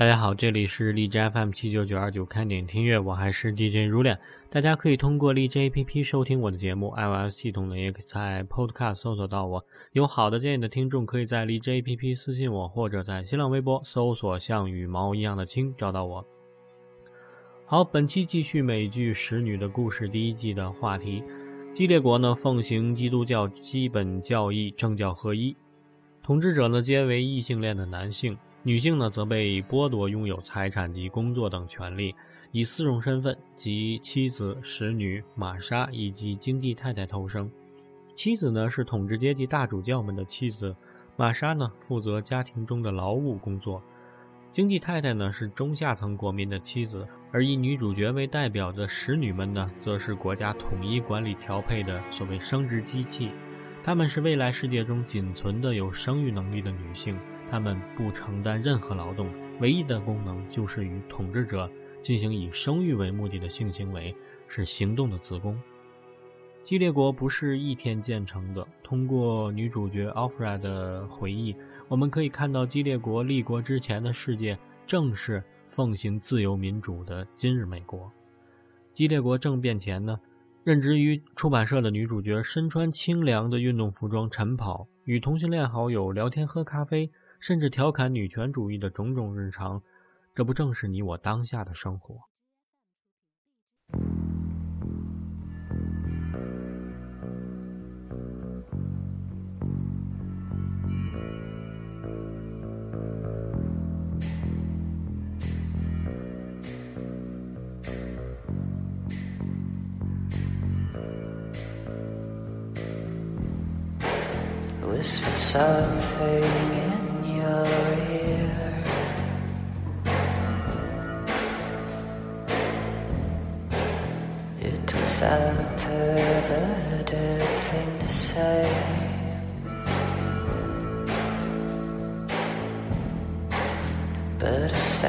大家好，这里是荔枝 FM 七九九二九看点听乐，我还是 DJ 如恋。大家可以通过荔枝 APP 收听我的节目，iOS 系统呢也可以在 Podcast 搜索到我。有好的建议的听众，可以在荔枝 APP 私信我，或者在新浪微博搜索“像羽毛一样的青”找到我。好，本期继续美剧《使女的故事》第一季的话题。基列国呢奉行基督教基本教义，政教合一，统治者呢皆为异性恋的男性。女性呢，则被剥夺拥有财产及工作等权利，以四种身份及妻子、使女、玛莎以及经济太太偷生。妻子呢，是统治阶级大主教们的妻子；玛莎呢，负责家庭中的劳务工作；经济太太呢，是中下层国民的妻子；而以女主角为代表的使女们呢，则是国家统一管理调配的所谓生殖机器。她们是未来世界中仅存的有生育能力的女性。他们不承担任何劳动，唯一的功能就是与统治者进行以生育为目的的性行为，是行动的子宫。基列国不是一天建成的。通过女主角奥弗拉的回忆，我们可以看到基列国立国之前的世界正是奉行自由民主的今日美国。基列国政变前呢，任职于出版社的女主角身穿清凉的运动服装晨跑，与同性恋好友聊天喝咖啡。甚至调侃女权主义的种种日常，这不正是你我当下的生活？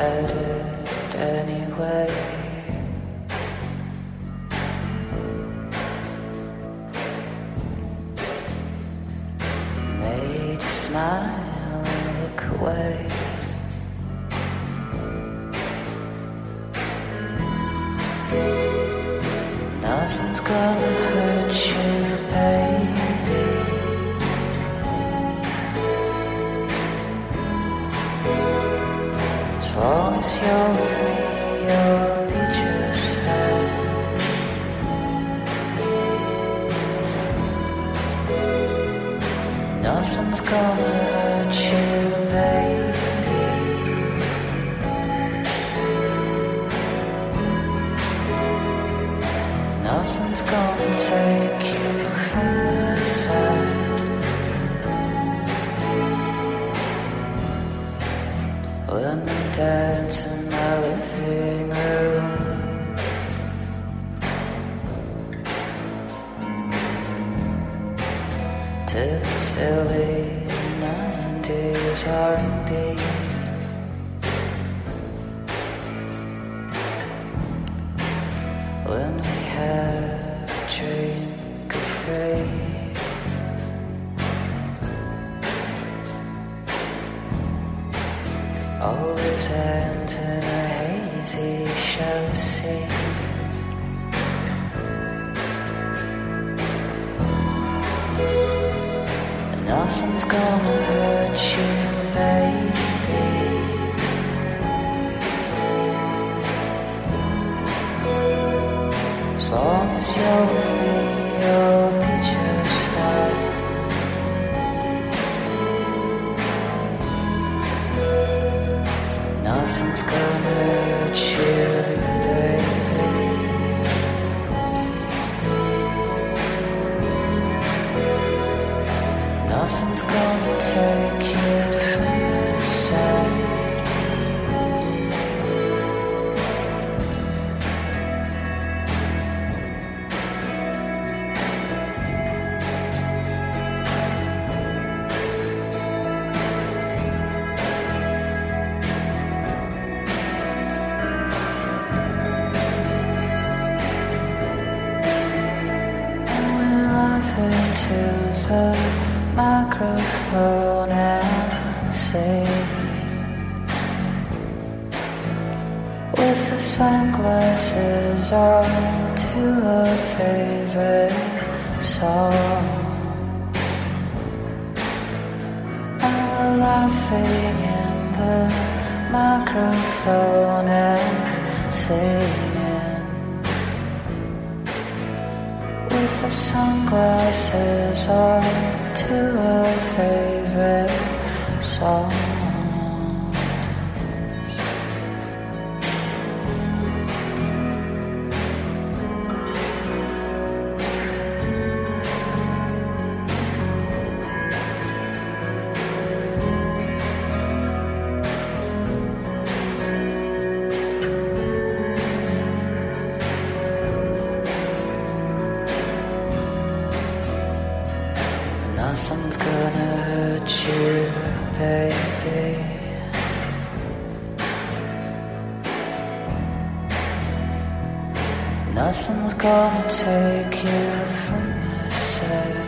shattered. comes go. Nothing's gonna hurt you, baby. As long as you're with me, into the microphone and say with the sunglasses on to a favorite song. And we're laughing in the microphone and singing the sunglasses on to a favorite song. One's gonna hurt you, baby. Nothing's gonna take you from my side.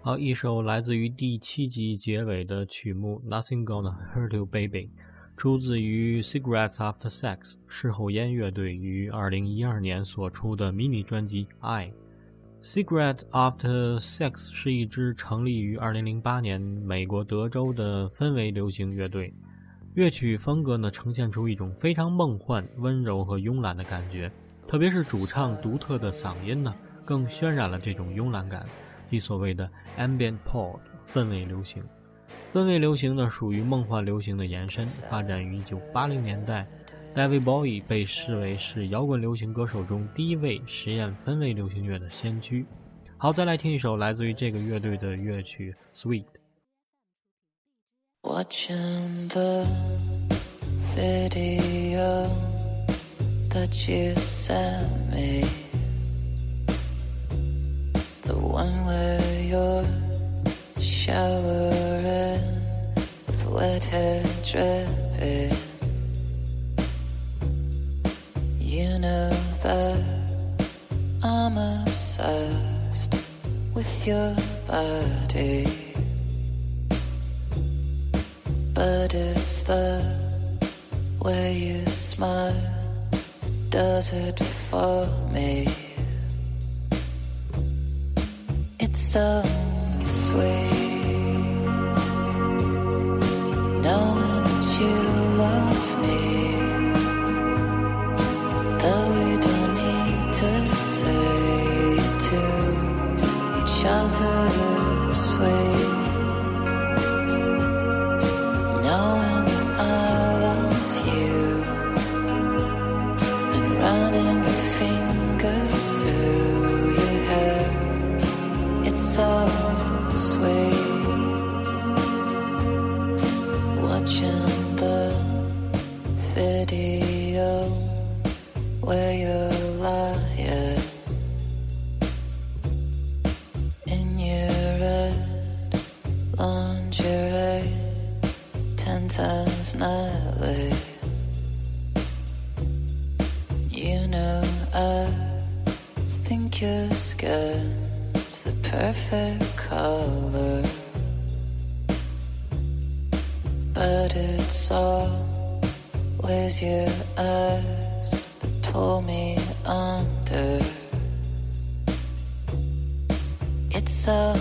好，一首来自于第七集结尾的曲目《Nothing Gonna Hurt You, Baby》，出自于 Cigarettes After Sex 事后烟乐队于2012年所出的迷你专辑《I》。Cigarette After Sex 是一支成立于2008年美国德州的氛围流行乐队，乐曲风格呢呈现出一种非常梦幻、温柔和慵懒的感觉，特别是主唱独特的嗓音呢，更渲染了这种慵懒感。即所谓的 ambient pop 氛围流行。氛围流行呢，属于梦幻流行的延伸，发展于1980年代。David Bowie 被视为是摇滚流行歌手中第一位实验氛围流行乐的先驱。好，再来听一首来自于这个乐队的乐曲《Sweet》。Watching the video that you sent me, the one where you're showering wet hair dripping. You know that I'm obsessed with your body. But it's the way you smile that does it for me. It's so sweet pull me under. It's so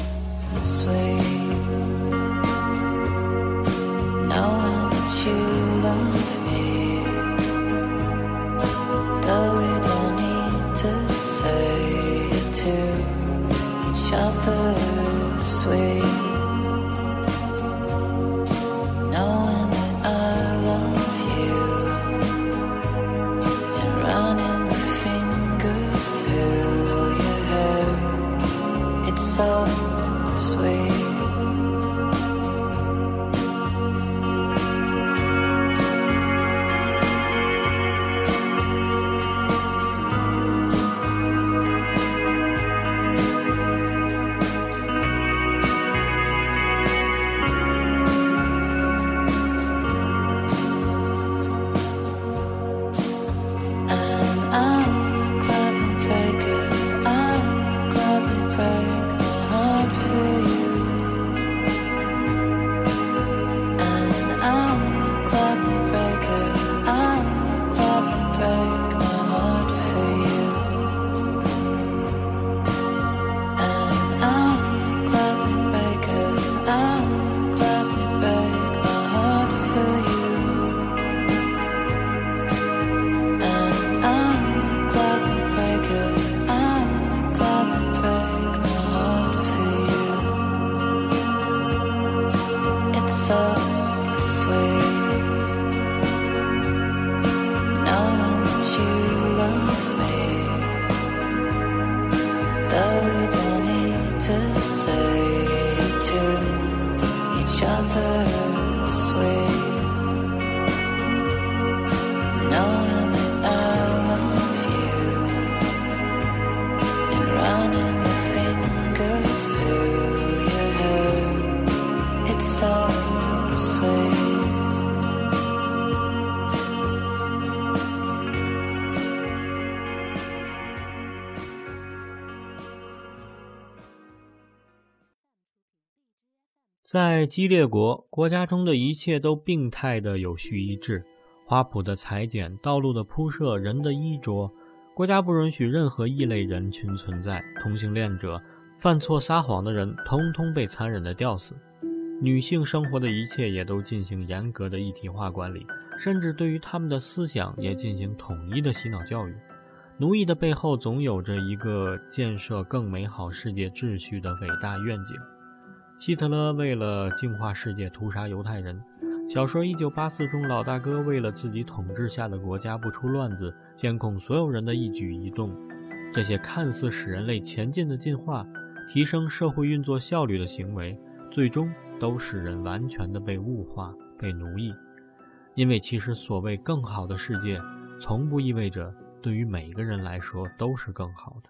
在激烈国，国家中的一切都病态的有序一致，花圃的裁剪，道路的铺设，人的衣着，国家不允许任何异类人群存在。同性恋者、犯错撒谎的人，通通被残忍的吊死。女性生活的一切也都进行严格的一体化管理，甚至对于他们的思想也进行统一的洗脑教育。奴役的背后总有着一个建设更美好世界秩序的伟大愿景。希特勒为了净化世界屠杀犹太人，小说《一九八四》中老大哥为了自己统治下的国家不出乱子，监控所有人的一举一动。这些看似使人类前进的进化、提升社会运作效率的行为，最终。都使人完全的被物化、被奴役，因为其实所谓更好的世界，从不意味着对于每个人来说都是更好的。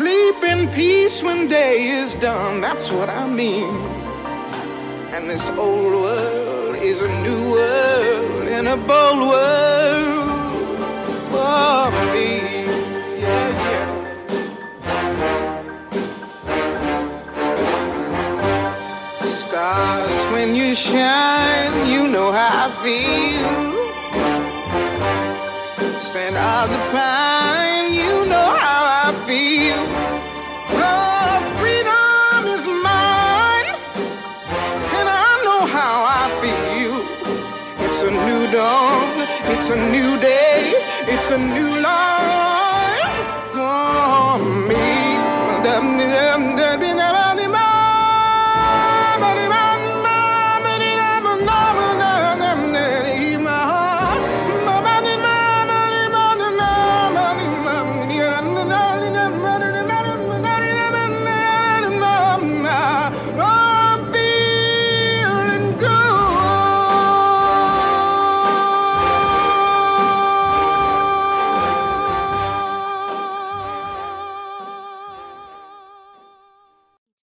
Sleep in peace when day is done, that's what I mean. And this old world is a new world and a bold world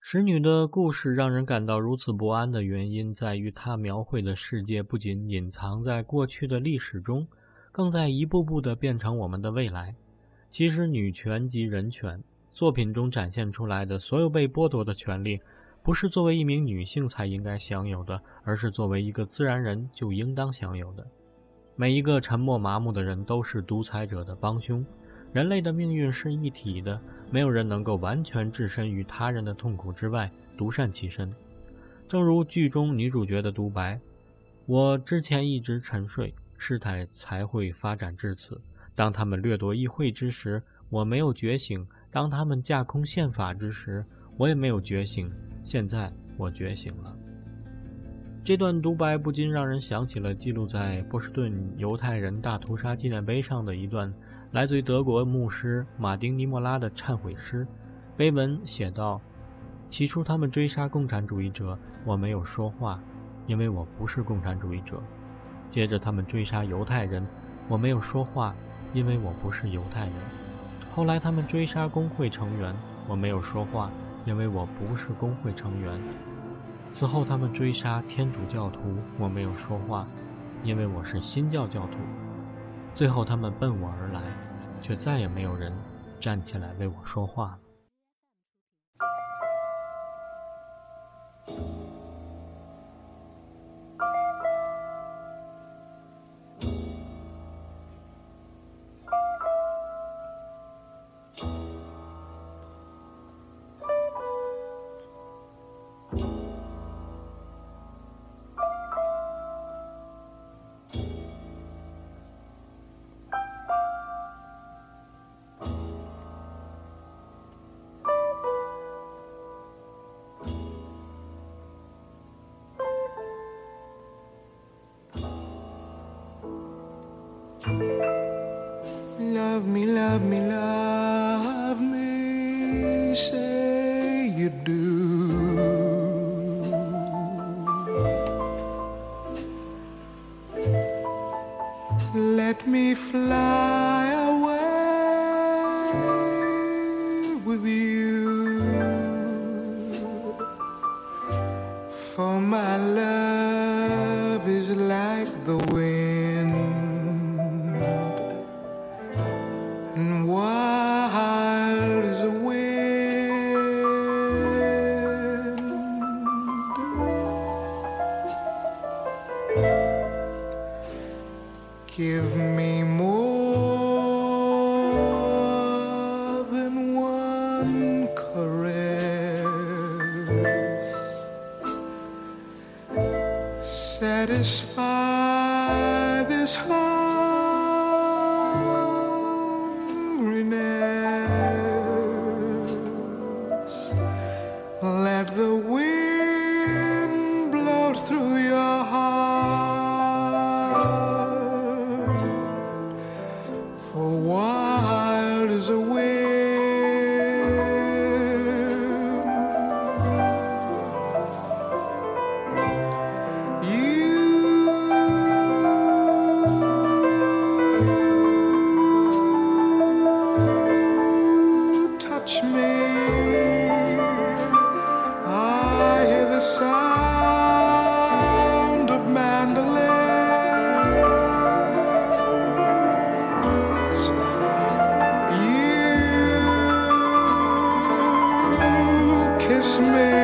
使女的故事让人感到如此不安的原因，在于她描绘的世界不仅隐藏在过去的历史中，更在一步步地变成我们的未来。其实，女权及人权作品中展现出来的所有被剥夺的权利，不是作为一名女性才应该享有的，而是作为一个自然人就应当享有的。每一个沉默麻木的人都是独裁者的帮凶。人类的命运是一体的，没有人能够完全置身于他人的痛苦之外，独善其身。正如剧中女主角的独白：“我之前一直沉睡，事态才会发展至此。当他们掠夺议会之时，我没有觉醒；当他们架空宪法之时，我也没有觉醒。现在我觉醒了。”这段独白不禁让人想起了记录在波士顿犹太人大屠杀纪念碑上的一段。来自于德国牧师马丁尼莫拉的忏悔诗碑文写道起初他们追杀共产主义者我没有说话因为我不是共产主义者。接着他们追杀犹太人我没有说话因为我不是犹太人。后来他们追杀工会成员我没有说话因为我不是工会成员。此后他们追杀天主教徒我没有说话因为我是新教教徒。最后，他们奔我而来，却再也没有人站起来为我说话了。satisfy this heart. me.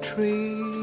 tree.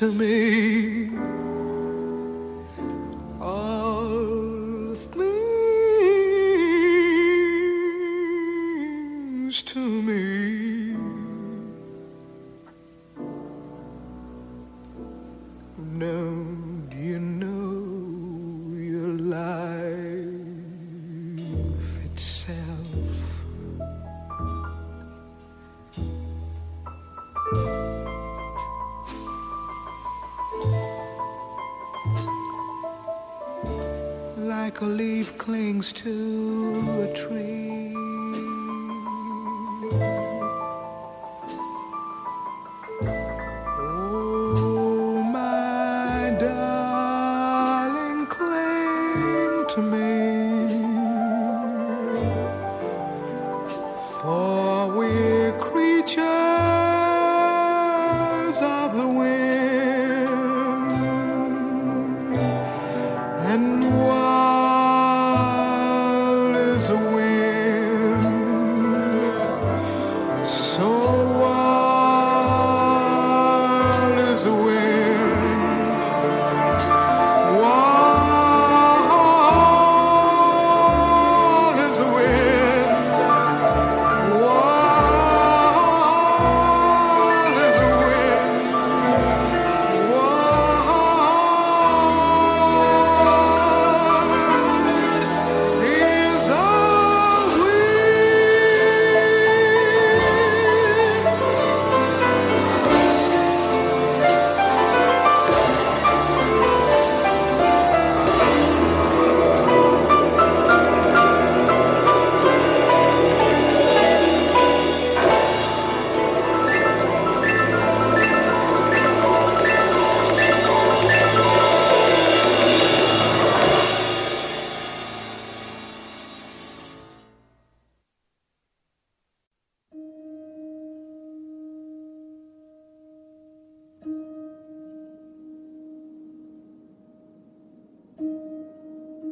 To me. To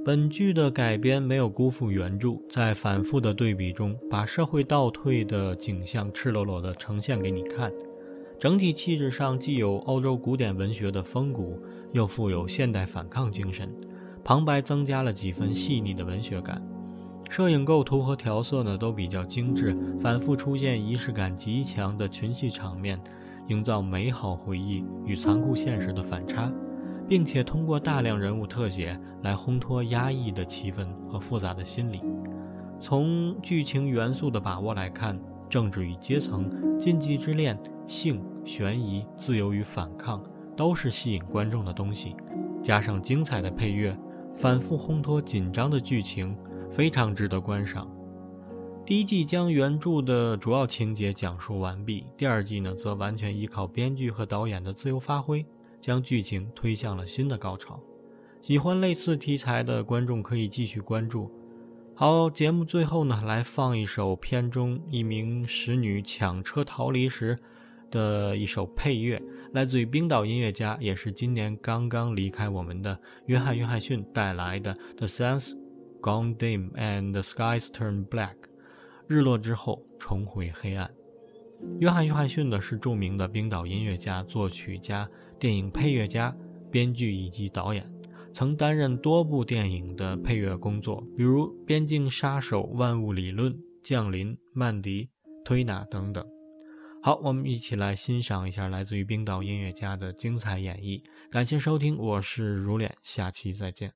本剧的改编没有辜负原著，在反复的对比中，把社会倒退的景象赤裸裸地呈现给你看。整体气质上既有欧洲古典文学的风骨，又富有现代反抗精神。旁白增加了几分细腻的文学感，摄影构图和调色呢都比较精致，反复出现仪式感极强的群戏场面，营造美好回忆与残酷现实的反差。并且通过大量人物特写来烘托压抑的气氛和复杂的心理。从剧情元素的把握来看，政治与阶层、禁忌之恋、性、悬疑、自由与反抗，都是吸引观众的东西。加上精彩的配乐，反复烘托紧张的剧情，非常值得观赏。第一季将原著的主要情节讲述完毕，第二季呢，则完全依靠编剧和导演的自由发挥。将剧情推向了新的高潮。喜欢类似题材的观众可以继续关注。好，节目最后呢，来放一首片中一名使女抢车逃离时的一首配乐，来自于冰岛音乐家，也是今年刚刚离开我们的约翰·约翰逊带来的《The Sun's Gone Dim and the Skies Turn Black》，日落之后重回黑暗。约翰·约翰逊呢是著名的冰岛音乐家、作曲家。电影配乐家、编剧以及导演，曾担任多部电影的配乐工作，比如《边境杀手》《万物理论》《降临》《曼迪》《推拿》等等。好，我们一起来欣赏一下来自于冰岛音乐家的精彩演绎。感谢收听，我是如脸，下期再见。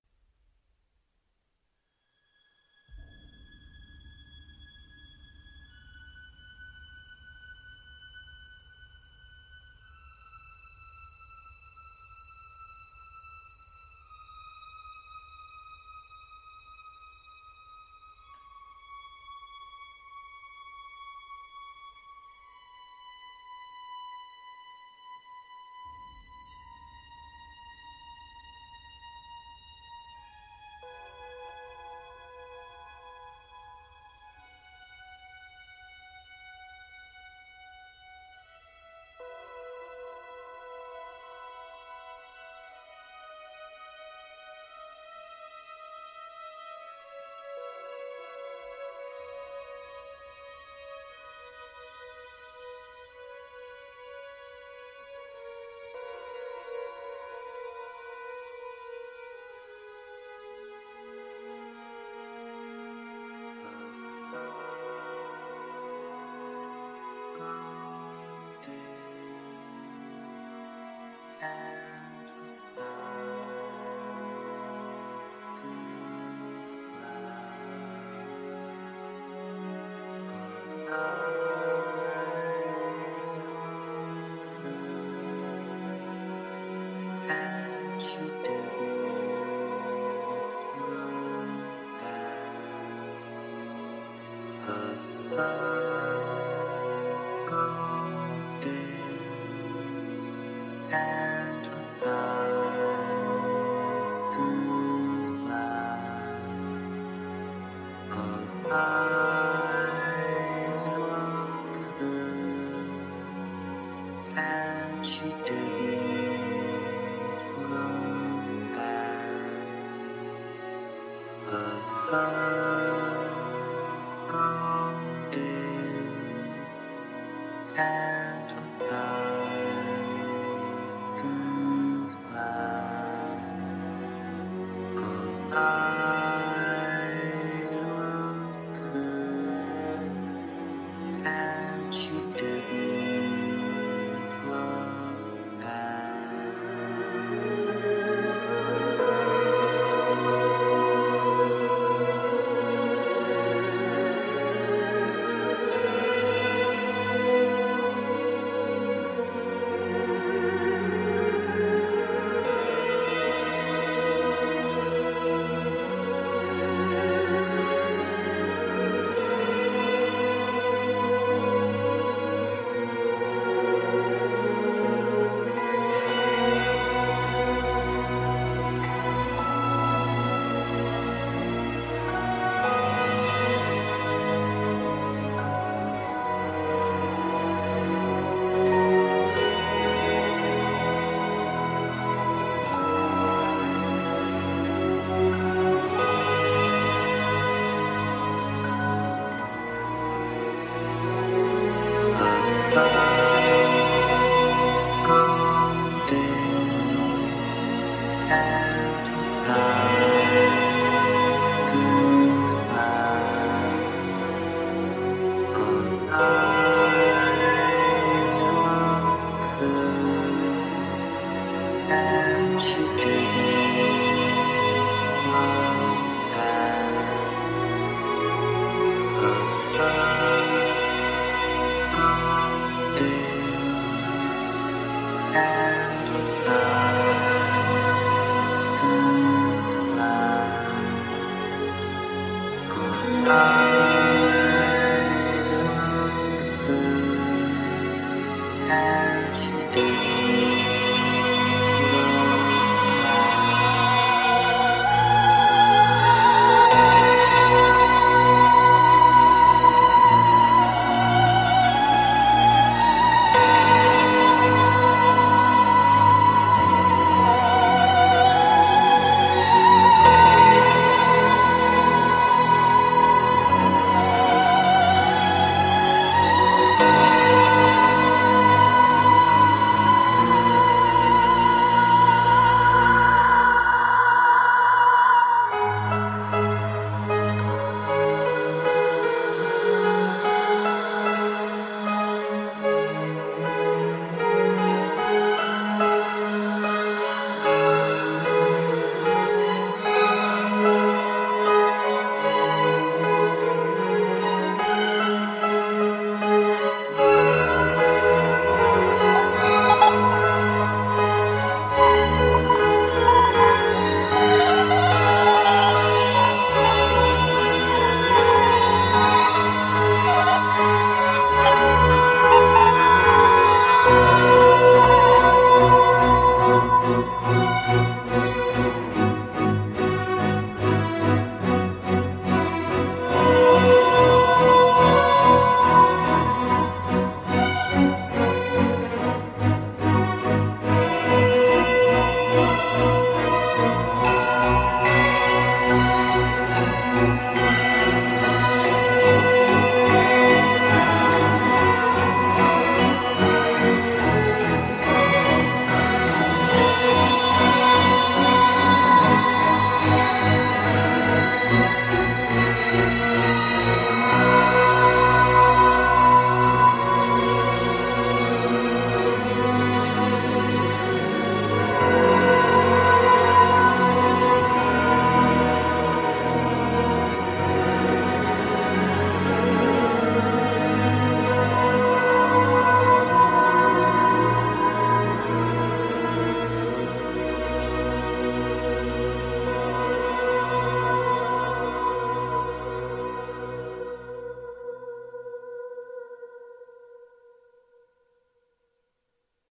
Let's go.